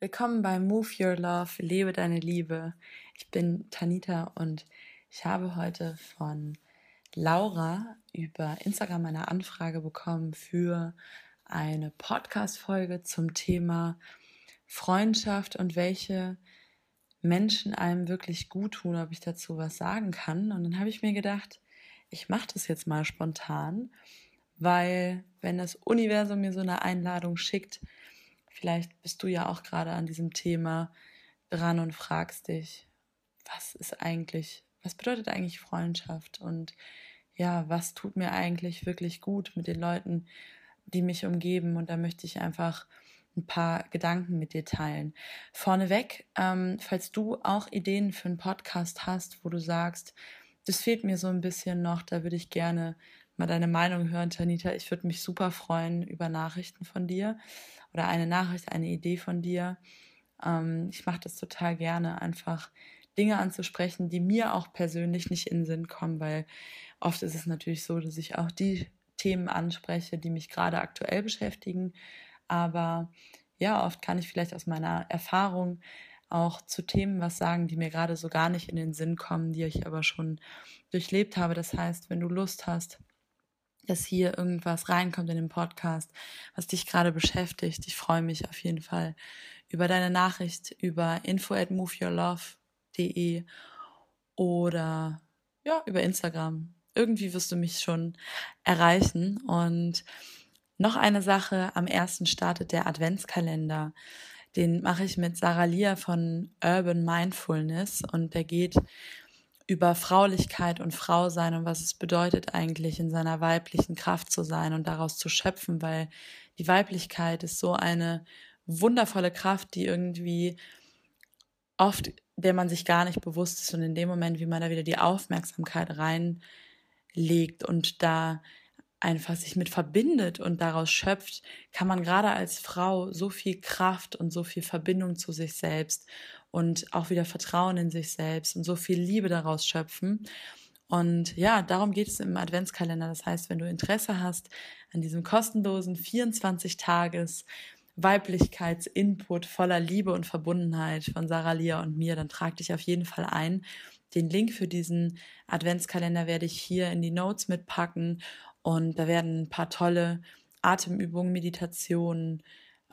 Willkommen bei Move Your Love, lebe deine Liebe. Ich bin Tanita und ich habe heute von Laura über Instagram eine Anfrage bekommen für eine Podcast-Folge zum Thema Freundschaft und welche Menschen einem wirklich gut tun, ob ich dazu was sagen kann. Und dann habe ich mir gedacht, ich mache das jetzt mal spontan, weil wenn das Universum mir so eine Einladung schickt, Vielleicht bist du ja auch gerade an diesem Thema dran und fragst dich, was ist eigentlich, was bedeutet eigentlich Freundschaft und ja, was tut mir eigentlich wirklich gut mit den Leuten, die mich umgeben. Und da möchte ich einfach ein paar Gedanken mit dir teilen. Vorneweg, ähm, falls du auch Ideen für einen Podcast hast, wo du sagst, das fehlt mir so ein bisschen noch, da würde ich gerne mal deine Meinung hören, Tanita. Ich würde mich super freuen über Nachrichten von dir oder eine Nachricht, eine Idee von dir. Ähm, ich mache das total gerne, einfach Dinge anzusprechen, die mir auch persönlich nicht in den Sinn kommen, weil oft ist es natürlich so, dass ich auch die Themen anspreche, die mich gerade aktuell beschäftigen. Aber ja, oft kann ich vielleicht aus meiner Erfahrung auch zu Themen was sagen, die mir gerade so gar nicht in den Sinn kommen, die ich aber schon durchlebt habe. Das heißt, wenn du Lust hast, dass hier irgendwas reinkommt in den Podcast, was dich gerade beschäftigt. Ich freue mich auf jeden Fall über deine Nachricht über info at moveyourlove.de oder ja, über Instagram. Irgendwie wirst du mich schon erreichen. Und noch eine Sache, am ersten startet der Adventskalender. Den mache ich mit Sarah Lia von Urban Mindfulness und der geht über Fraulichkeit und Frau sein und was es bedeutet eigentlich in seiner weiblichen Kraft zu sein und daraus zu schöpfen, weil die Weiblichkeit ist so eine wundervolle Kraft, die irgendwie oft, der man sich gar nicht bewusst ist und in dem Moment, wie man da wieder die Aufmerksamkeit reinlegt und da einfach sich mit verbindet und daraus schöpft, kann man gerade als Frau so viel Kraft und so viel Verbindung zu sich selbst und auch wieder Vertrauen in sich selbst und so viel Liebe daraus schöpfen. Und ja, darum geht es im Adventskalender. Das heißt, wenn du Interesse hast an diesem kostenlosen 24 Tages Weiblichkeitsinput voller Liebe und Verbundenheit von Sarah Lia und mir, dann trag dich auf jeden Fall ein. Den Link für diesen Adventskalender werde ich hier in die Notes mitpacken und da werden ein paar tolle Atemübungen, Meditationen,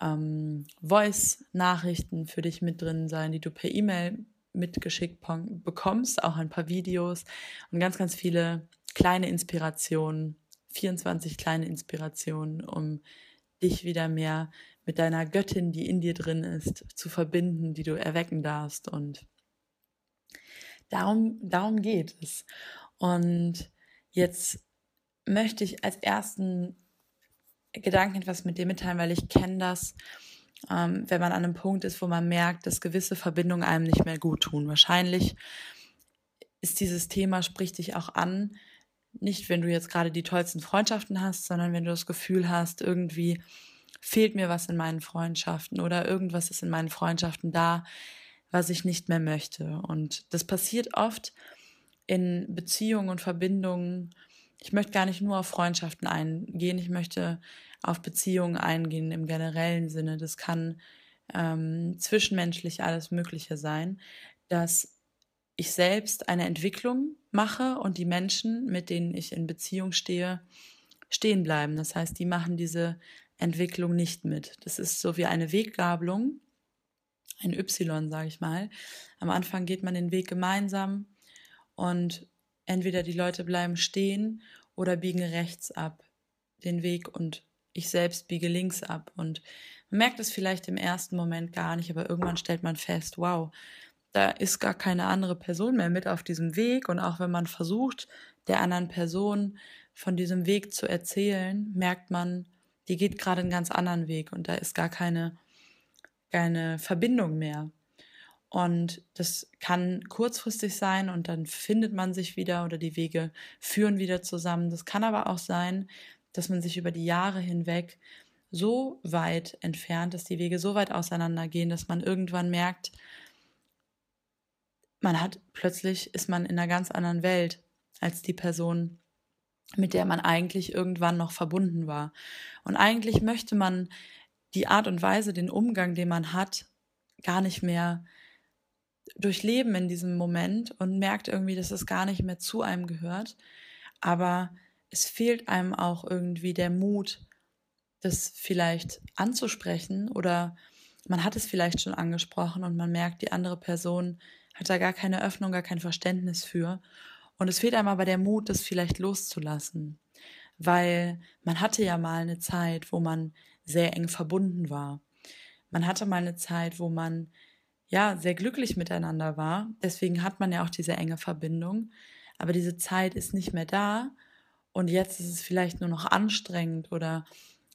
ähm, Voice-Nachrichten für dich mit drin sein, die du per E-Mail mitgeschickt bekommst, auch ein paar Videos und ganz, ganz viele kleine Inspirationen, 24 kleine Inspirationen, um dich wieder mehr mit deiner Göttin, die in dir drin ist, zu verbinden, die du erwecken darfst. Und darum, darum geht es. Und jetzt möchte ich als ersten Gedanken etwas mit dir mitteilen, weil ich kenne das, ähm, wenn man an einem Punkt ist, wo man merkt, dass gewisse Verbindungen einem nicht mehr gut tun. Wahrscheinlich ist dieses Thema, spricht dich auch an, nicht wenn du jetzt gerade die tollsten Freundschaften hast, sondern wenn du das Gefühl hast, irgendwie fehlt mir was in meinen Freundschaften oder irgendwas ist in meinen Freundschaften da, was ich nicht mehr möchte. Und das passiert oft in Beziehungen und Verbindungen, ich möchte gar nicht nur auf Freundschaften eingehen, ich möchte auf Beziehungen eingehen im generellen Sinne. Das kann ähm, zwischenmenschlich alles Mögliche sein, dass ich selbst eine Entwicklung mache und die Menschen, mit denen ich in Beziehung stehe, stehen bleiben. Das heißt, die machen diese Entwicklung nicht mit. Das ist so wie eine Weggabelung, ein Y, sage ich mal. Am Anfang geht man den Weg gemeinsam und entweder die Leute bleiben stehen oder biegen rechts ab den Weg und ich selbst biege links ab. Und man merkt es vielleicht im ersten Moment gar nicht, aber irgendwann stellt man fest, wow, da ist gar keine andere Person mehr mit auf diesem Weg. Und auch wenn man versucht, der anderen Person von diesem Weg zu erzählen, merkt man, die geht gerade einen ganz anderen Weg und da ist gar keine, keine Verbindung mehr. Und das kann kurzfristig sein und dann findet man sich wieder oder die Wege führen wieder zusammen. Das kann aber auch sein, dass man sich über die Jahre hinweg so weit entfernt, dass die Wege so weit auseinandergehen, dass man irgendwann merkt, man hat plötzlich ist man in einer ganz anderen Welt als die Person, mit der man eigentlich irgendwann noch verbunden war. Und eigentlich möchte man die Art und Weise, den Umgang, den man hat, gar nicht mehr durchleben in diesem Moment und merkt irgendwie, dass es gar nicht mehr zu einem gehört. Aber es fehlt einem auch irgendwie der Mut, das vielleicht anzusprechen oder man hat es vielleicht schon angesprochen und man merkt, die andere Person hat da gar keine Öffnung, gar kein Verständnis für. Und es fehlt einem aber der Mut, das vielleicht loszulassen. Weil man hatte ja mal eine Zeit, wo man sehr eng verbunden war. Man hatte mal eine Zeit, wo man ja sehr glücklich miteinander war. Deswegen hat man ja auch diese enge Verbindung. Aber diese Zeit ist nicht mehr da. Und jetzt ist es vielleicht nur noch anstrengend oder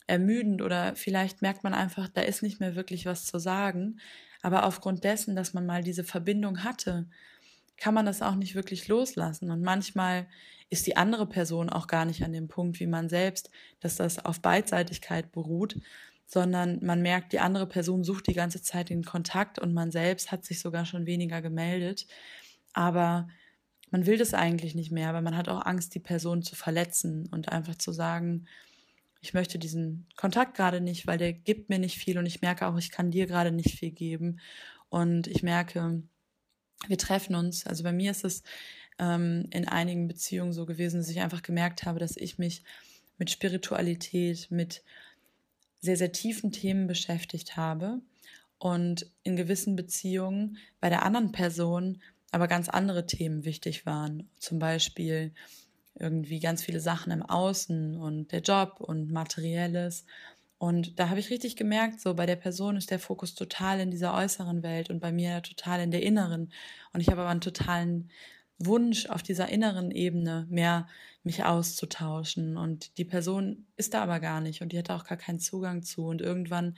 ermüdend oder vielleicht merkt man einfach, da ist nicht mehr wirklich was zu sagen. Aber aufgrund dessen, dass man mal diese Verbindung hatte, kann man das auch nicht wirklich loslassen. Und manchmal ist die andere Person auch gar nicht an dem Punkt wie man selbst, dass das auf Beidseitigkeit beruht, sondern man merkt, die andere Person sucht die ganze Zeit den Kontakt und man selbst hat sich sogar schon weniger gemeldet. Aber man will das eigentlich nicht mehr, weil man hat auch Angst, die Person zu verletzen und einfach zu sagen, ich möchte diesen Kontakt gerade nicht, weil der gibt mir nicht viel und ich merke auch, ich kann dir gerade nicht viel geben. Und ich merke, wir treffen uns. Also bei mir ist es ähm, in einigen Beziehungen so gewesen, dass ich einfach gemerkt habe, dass ich mich mit Spiritualität, mit sehr, sehr tiefen Themen beschäftigt habe und in gewissen Beziehungen bei der anderen Person aber ganz andere Themen wichtig waren. Zum Beispiel irgendwie ganz viele Sachen im Außen und der Job und materielles. Und da habe ich richtig gemerkt, so bei der Person ist der Fokus total in dieser äußeren Welt und bei mir total in der inneren. Und ich habe aber einen totalen Wunsch auf dieser inneren Ebene mehr mich auszutauschen. Und die Person ist da aber gar nicht und die hat auch gar keinen Zugang zu. Und irgendwann,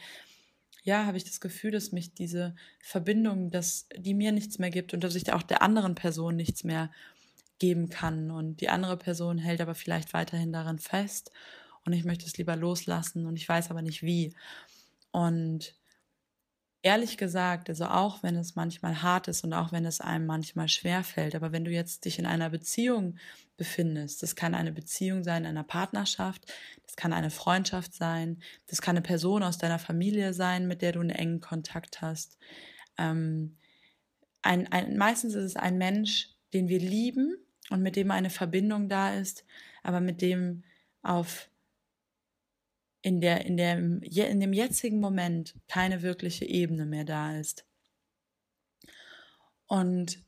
ja, habe ich das Gefühl, dass mich diese Verbindung, dass die mir nichts mehr gibt und dass ich auch der anderen Person nichts mehr geben kann. Und die andere Person hält aber vielleicht weiterhin daran fest und ich möchte es lieber loslassen und ich weiß aber nicht wie. Und ehrlich gesagt, also auch wenn es manchmal hart ist und auch wenn es einem manchmal schwer fällt, aber wenn du jetzt dich in einer Beziehung befindest, das kann eine Beziehung sein, einer Partnerschaft, das kann eine Freundschaft sein, das kann eine Person aus deiner Familie sein, mit der du einen engen Kontakt hast. Ähm, ein, ein, meistens ist es ein Mensch, den wir lieben und mit dem eine Verbindung da ist, aber mit dem auf in der, in der, in dem jetzigen Moment keine wirkliche Ebene mehr da ist. Und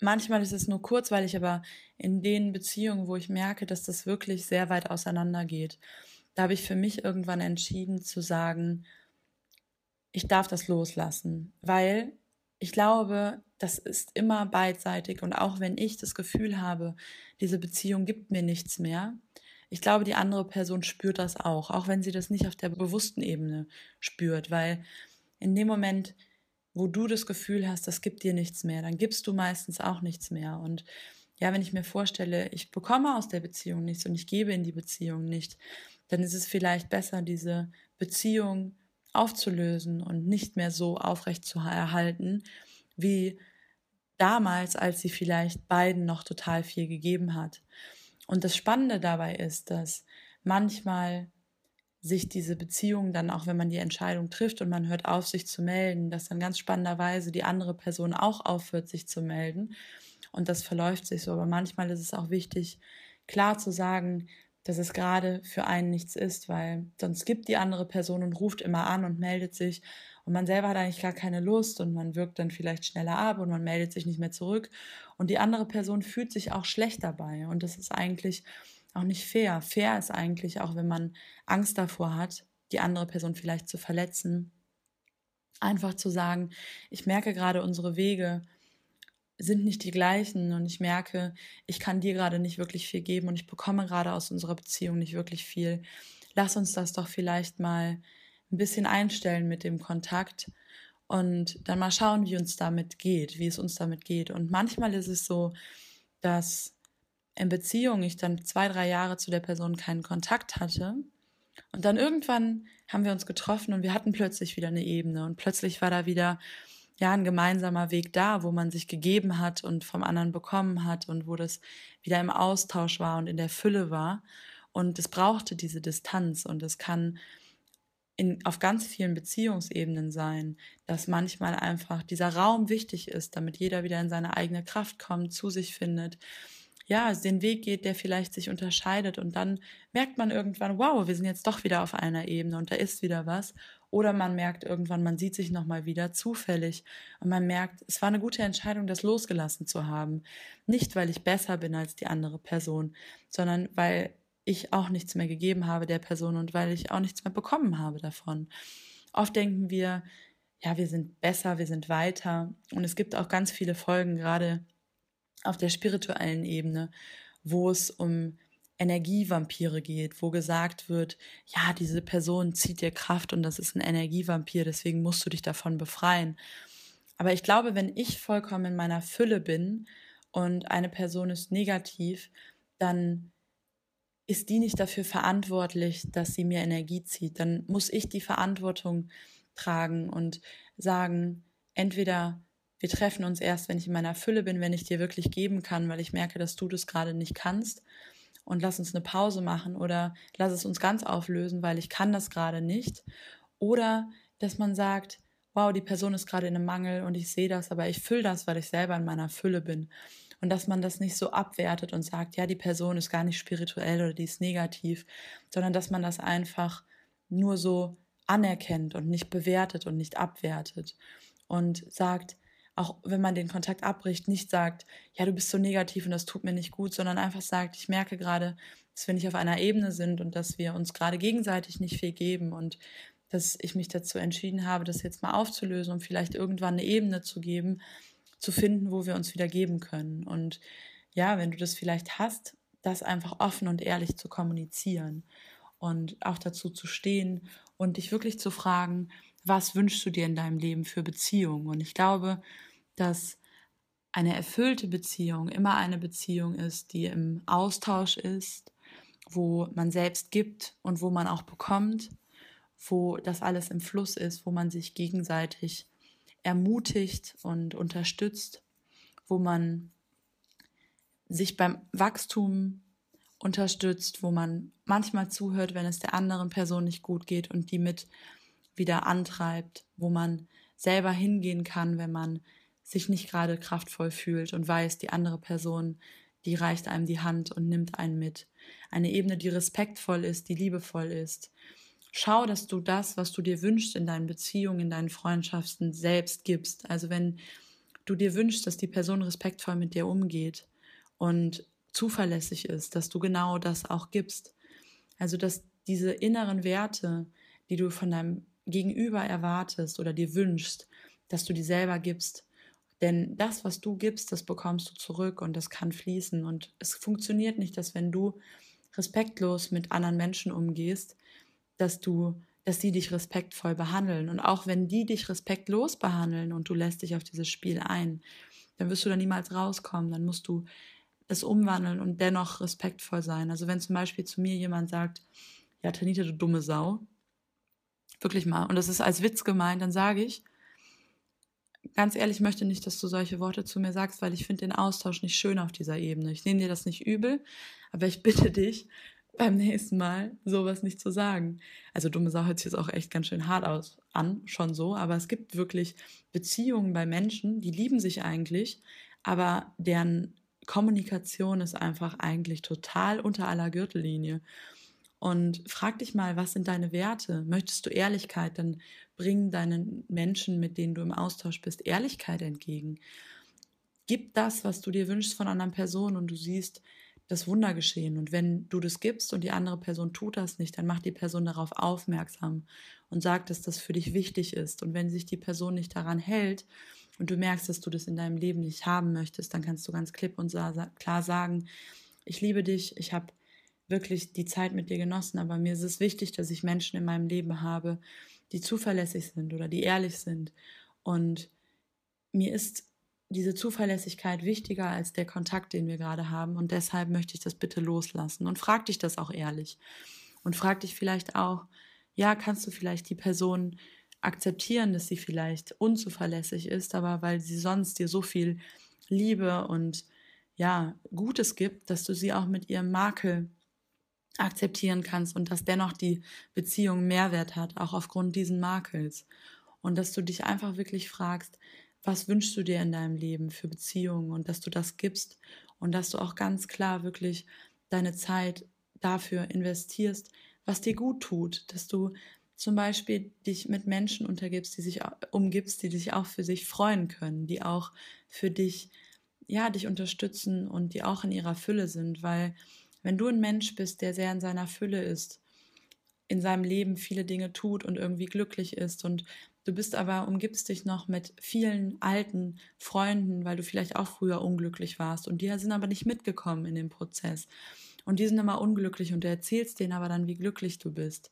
manchmal ist es nur kurzweilig, aber in den Beziehungen, wo ich merke, dass das wirklich sehr weit auseinander geht, da habe ich für mich irgendwann entschieden zu sagen, ich darf das loslassen, weil ich glaube, das ist immer beidseitig und auch wenn ich das Gefühl habe, diese Beziehung gibt mir nichts mehr, ich glaube, die andere Person spürt das auch, auch wenn sie das nicht auf der bewussten Ebene spürt, weil in dem Moment, wo du das Gefühl hast, das gibt dir nichts mehr, dann gibst du meistens auch nichts mehr. Und ja, wenn ich mir vorstelle, ich bekomme aus der Beziehung nichts und ich gebe in die Beziehung nicht, dann ist es vielleicht besser, diese Beziehung aufzulösen und nicht mehr so aufrecht zu erhalten, wie damals, als sie vielleicht beiden noch total viel gegeben hat. Und das Spannende dabei ist, dass manchmal sich diese Beziehung dann, auch wenn man die Entscheidung trifft und man hört auf, sich zu melden, dass dann ganz spannenderweise die andere Person auch aufhört, sich zu melden. Und das verläuft sich so. Aber manchmal ist es auch wichtig, klar zu sagen, dass es gerade für einen nichts ist, weil sonst gibt die andere Person und ruft immer an und meldet sich. Und man selber hat eigentlich gar keine Lust und man wirkt dann vielleicht schneller ab und man meldet sich nicht mehr zurück. Und die andere Person fühlt sich auch schlecht dabei. Und das ist eigentlich auch nicht fair. Fair ist eigentlich auch, wenn man Angst davor hat, die andere Person vielleicht zu verletzen, einfach zu sagen, ich merke gerade unsere Wege sind nicht die gleichen und ich merke, ich kann dir gerade nicht wirklich viel geben und ich bekomme gerade aus unserer Beziehung nicht wirklich viel. Lass uns das doch vielleicht mal ein bisschen einstellen mit dem Kontakt und dann mal schauen, wie uns damit geht, wie es uns damit geht. Und manchmal ist es so, dass in Beziehung ich dann zwei, drei Jahre zu der Person keinen Kontakt hatte. Und dann irgendwann haben wir uns getroffen und wir hatten plötzlich wieder eine Ebene und plötzlich war da wieder ja ein gemeinsamer Weg da, wo man sich gegeben hat und vom anderen bekommen hat und wo das wieder im Austausch war und in der Fülle war. Und es brauchte diese Distanz und es kann in, auf ganz vielen Beziehungsebenen sein, dass manchmal einfach dieser Raum wichtig ist, damit jeder wieder in seine eigene Kraft kommt, zu sich findet, ja, den Weg geht, der vielleicht sich unterscheidet und dann merkt man irgendwann, wow, wir sind jetzt doch wieder auf einer Ebene und da ist wieder was. Oder man merkt irgendwann, man sieht sich nochmal wieder zufällig und man merkt, es war eine gute Entscheidung, das losgelassen zu haben. Nicht, weil ich besser bin als die andere Person, sondern weil ich auch nichts mehr gegeben habe der Person und weil ich auch nichts mehr bekommen habe davon. Oft denken wir, ja, wir sind besser, wir sind weiter. Und es gibt auch ganz viele Folgen, gerade auf der spirituellen Ebene, wo es um Energievampire geht, wo gesagt wird, ja, diese Person zieht dir Kraft und das ist ein Energievampir, deswegen musst du dich davon befreien. Aber ich glaube, wenn ich vollkommen in meiner Fülle bin und eine Person ist negativ, dann ist die nicht dafür verantwortlich, dass sie mir Energie zieht. Dann muss ich die Verantwortung tragen und sagen, entweder wir treffen uns erst, wenn ich in meiner Fülle bin, wenn ich dir wirklich geben kann, weil ich merke, dass du das gerade nicht kannst. Und lass uns eine Pause machen oder lass es uns ganz auflösen, weil ich kann das gerade nicht. Oder dass man sagt, wow, die Person ist gerade in einem Mangel und ich sehe das, aber ich fülle das, weil ich selber in meiner Fülle bin und dass man das nicht so abwertet und sagt, ja, die Person ist gar nicht spirituell oder die ist negativ, sondern dass man das einfach nur so anerkennt und nicht bewertet und nicht abwertet und sagt, auch wenn man den Kontakt abbricht, nicht sagt, ja, du bist so negativ und das tut mir nicht gut, sondern einfach sagt, ich merke gerade, dass wir nicht auf einer Ebene sind und dass wir uns gerade gegenseitig nicht viel geben und dass ich mich dazu entschieden habe, das jetzt mal aufzulösen und vielleicht irgendwann eine Ebene zu geben, zu finden, wo wir uns wieder geben können. Und ja, wenn du das vielleicht hast, das einfach offen und ehrlich zu kommunizieren und auch dazu zu stehen und dich wirklich zu fragen, was wünschst du dir in deinem Leben für Beziehungen? Und ich glaube, dass eine erfüllte Beziehung immer eine Beziehung ist, die im Austausch ist, wo man selbst gibt und wo man auch bekommt, wo das alles im Fluss ist, wo man sich gegenseitig ermutigt und unterstützt, wo man sich beim Wachstum unterstützt, wo man manchmal zuhört, wenn es der anderen Person nicht gut geht und die mit wieder antreibt, wo man selber hingehen kann, wenn man sich nicht gerade kraftvoll fühlt und weiß, die andere Person, die reicht einem die Hand und nimmt einen mit. Eine Ebene, die respektvoll ist, die liebevoll ist, schau, dass du das, was du dir wünschst in deinen Beziehungen, in deinen Freundschaften selbst gibst. Also wenn du dir wünschst, dass die Person respektvoll mit dir umgeht und zuverlässig ist, dass du genau das auch gibst. Also dass diese inneren Werte, die du von deinem Gegenüber erwartest oder dir wünschst, dass du die selber gibst. Denn das, was du gibst, das bekommst du zurück und das kann fließen. Und es funktioniert nicht, dass wenn du respektlos mit anderen Menschen umgehst, dass du, dass sie dich respektvoll behandeln. Und auch wenn die dich respektlos behandeln und du lässt dich auf dieses Spiel ein, dann wirst du da niemals rauskommen. Dann musst du es umwandeln und dennoch respektvoll sein. Also wenn zum Beispiel zu mir jemand sagt, ja, Tanita, du dumme Sau, wirklich mal, und das ist als Witz gemeint, dann sage ich, ganz ehrlich, ich möchte nicht, dass du solche Worte zu mir sagst, weil ich finde den Austausch nicht schön auf dieser Ebene. Ich nehme dir das nicht übel, aber ich bitte dich, beim nächsten Mal sowas nicht zu sagen. Also dumme Sache hört sich jetzt auch echt ganz schön hart aus an, schon so, aber es gibt wirklich Beziehungen bei Menschen, die lieben sich eigentlich, aber deren Kommunikation ist einfach eigentlich total unter aller Gürtellinie. Und frag dich mal, was sind deine Werte? Möchtest du Ehrlichkeit? Dann bring deinen Menschen, mit denen du im Austausch bist, Ehrlichkeit entgegen. Gib das, was du dir wünschst von anderen Personen und du siehst, das Wunder geschehen. Und wenn du das gibst und die andere Person tut das nicht, dann macht die Person darauf aufmerksam und sagt, dass das für dich wichtig ist. Und wenn sich die Person nicht daran hält und du merkst, dass du das in deinem Leben nicht haben möchtest, dann kannst du ganz klipp und klar sagen, ich liebe dich, ich habe wirklich die Zeit mit dir genossen, aber mir ist es wichtig, dass ich Menschen in meinem Leben habe, die zuverlässig sind oder die ehrlich sind. Und mir ist diese Zuverlässigkeit wichtiger als der Kontakt, den wir gerade haben. Und deshalb möchte ich das bitte loslassen. Und frag dich das auch ehrlich. Und frag dich vielleicht auch, ja, kannst du vielleicht die Person akzeptieren, dass sie vielleicht unzuverlässig ist, aber weil sie sonst dir so viel Liebe und ja, Gutes gibt, dass du sie auch mit ihrem Makel akzeptieren kannst und dass dennoch die Beziehung Mehrwert hat, auch aufgrund diesen Makels. Und dass du dich einfach wirklich fragst, was wünschst du dir in deinem Leben für Beziehungen und dass du das gibst und dass du auch ganz klar wirklich deine Zeit dafür investierst, was dir gut tut, dass du zum Beispiel dich mit Menschen untergibst, die sich umgibst, die dich auch für sich freuen können, die auch für dich, ja, dich unterstützen und die auch in ihrer Fülle sind, weil wenn du ein Mensch bist, der sehr in seiner Fülle ist, in seinem Leben viele Dinge tut und irgendwie glücklich ist und du bist aber, umgibst dich noch mit vielen alten Freunden, weil du vielleicht auch früher unglücklich warst und die sind aber nicht mitgekommen in dem Prozess und die sind immer unglücklich und du erzählst denen aber dann, wie glücklich du bist.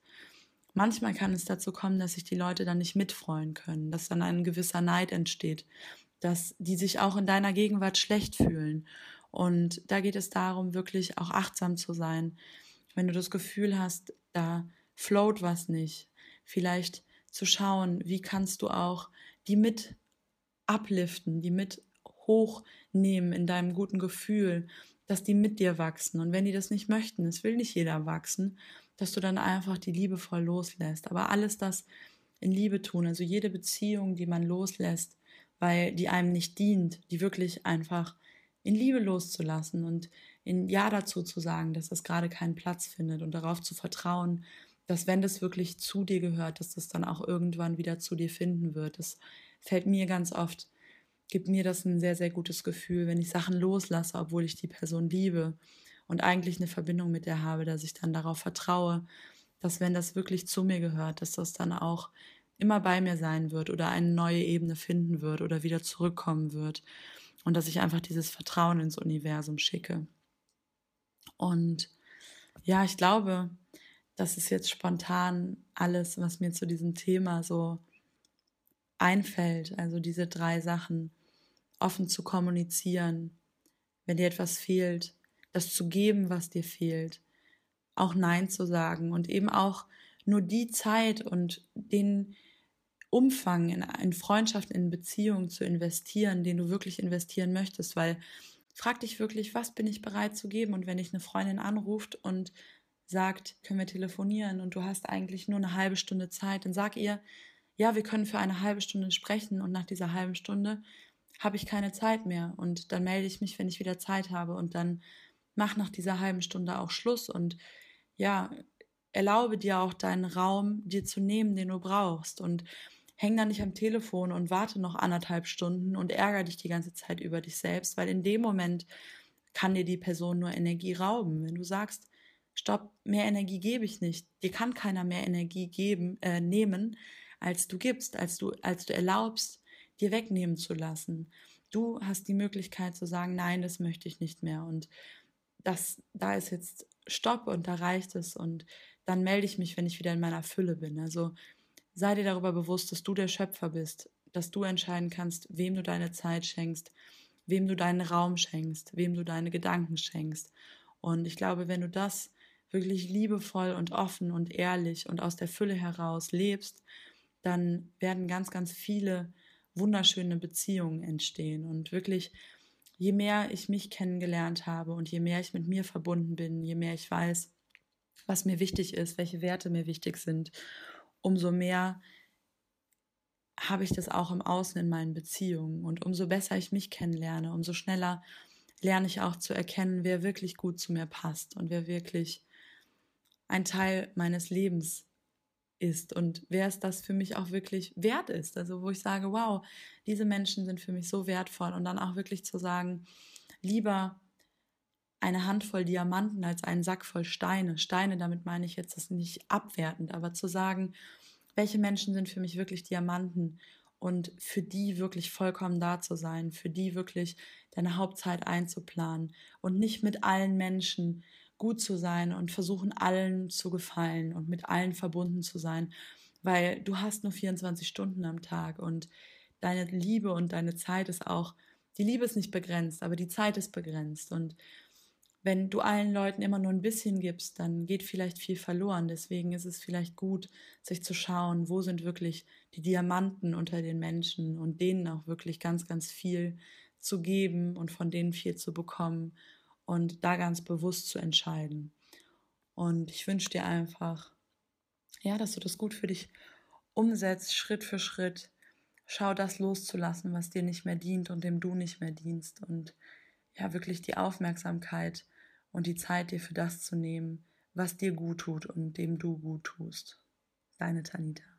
Manchmal kann es dazu kommen, dass sich die Leute dann nicht mitfreuen können, dass dann ein gewisser Neid entsteht, dass die sich auch in deiner Gegenwart schlecht fühlen. Und da geht es darum, wirklich auch achtsam zu sein. Wenn du das Gefühl hast, da float was nicht, vielleicht zu schauen, wie kannst du auch die mit upliften, die mit hochnehmen in deinem guten Gefühl, dass die mit dir wachsen. Und wenn die das nicht möchten, es will nicht jeder wachsen, dass du dann einfach die Liebe voll loslässt. Aber alles das in Liebe tun, also jede Beziehung, die man loslässt, weil die einem nicht dient, die wirklich einfach in Liebe loszulassen und in Ja dazu zu sagen, dass das gerade keinen Platz findet und darauf zu vertrauen, dass wenn das wirklich zu dir gehört, dass das dann auch irgendwann wieder zu dir finden wird. Das fällt mir ganz oft, gibt mir das ein sehr, sehr gutes Gefühl, wenn ich Sachen loslasse, obwohl ich die Person liebe und eigentlich eine Verbindung mit der habe, dass ich dann darauf vertraue, dass wenn das wirklich zu mir gehört, dass das dann auch immer bei mir sein wird oder eine neue Ebene finden wird oder wieder zurückkommen wird und dass ich einfach dieses Vertrauen ins Universum schicke. Und ja, ich glaube, das ist jetzt spontan alles, was mir zu diesem Thema so einfällt. Also diese drei Sachen, offen zu kommunizieren, wenn dir etwas fehlt, das zu geben, was dir fehlt, auch Nein zu sagen und eben auch nur die Zeit und den Umfang in, in Freundschaft, in Beziehungen zu investieren, den du wirklich investieren möchtest, weil frag dich wirklich, was bin ich bereit zu geben? Und wenn dich eine Freundin anruft und sagt, können wir telefonieren und du hast eigentlich nur eine halbe Stunde Zeit, dann sag ihr, ja, wir können für eine halbe Stunde sprechen und nach dieser halben Stunde habe ich keine Zeit mehr. Und dann melde ich mich, wenn ich wieder Zeit habe. Und dann mach nach dieser halben Stunde auch Schluss. Und ja, erlaube dir auch deinen Raum dir zu nehmen, den du brauchst. Und häng da nicht am Telefon und warte noch anderthalb Stunden und ärgere dich die ganze Zeit über dich selbst, weil in dem Moment kann dir die Person nur Energie rauben. Wenn du sagst, stopp, mehr Energie gebe ich nicht, dir kann keiner mehr Energie geben, äh, nehmen, als du gibst, als du, als du erlaubst, dir wegnehmen zu lassen. Du hast die Möglichkeit zu sagen, nein, das möchte ich nicht mehr. Und das, da ist jetzt Stopp und da reicht es und dann melde ich mich, wenn ich wieder in meiner Fülle bin. Also sei dir darüber bewusst, dass du der Schöpfer bist, dass du entscheiden kannst, wem du deine Zeit schenkst, wem du deinen Raum schenkst, wem du deine Gedanken schenkst. Und ich glaube, wenn du das wirklich liebevoll und offen und ehrlich und aus der Fülle heraus lebst, dann werden ganz, ganz viele wunderschöne Beziehungen entstehen und wirklich je mehr ich mich kennengelernt habe und je mehr ich mit mir verbunden bin, je mehr ich weiß, was mir wichtig ist, welche Werte mir wichtig sind, umso mehr habe ich das auch im Außen in meinen Beziehungen. Und umso besser ich mich kennenlerne, umso schneller lerne ich auch zu erkennen, wer wirklich gut zu mir passt und wer wirklich ein Teil meines Lebens ist und wer es das für mich auch wirklich wert ist. Also wo ich sage, wow, diese Menschen sind für mich so wertvoll und dann auch wirklich zu sagen, lieber eine Handvoll Diamanten als einen Sack voll Steine. Steine, damit meine ich jetzt das nicht abwertend, aber zu sagen, welche Menschen sind für mich wirklich Diamanten? Und für die wirklich vollkommen da zu sein, für die wirklich deine Hauptzeit einzuplanen und nicht mit allen Menschen gut zu sein und versuchen allen zu gefallen und mit allen verbunden zu sein, weil du hast nur 24 Stunden am Tag und deine Liebe und deine Zeit ist auch, die Liebe ist nicht begrenzt, aber die Zeit ist begrenzt. Und wenn du allen Leuten immer nur ein bisschen gibst, dann geht vielleicht viel verloren. Deswegen ist es vielleicht gut, sich zu schauen, wo sind wirklich die Diamanten unter den Menschen und denen auch wirklich ganz, ganz viel zu geben und von denen viel zu bekommen und da ganz bewusst zu entscheiden. Und ich wünsche dir einfach, ja, dass du das gut für dich umsetzt, Schritt für Schritt. Schau das loszulassen, was dir nicht mehr dient und dem du nicht mehr dienst. Und ja, wirklich die Aufmerksamkeit und die Zeit dir für das zu nehmen, was dir gut tut und dem du gut tust. Deine Tanita.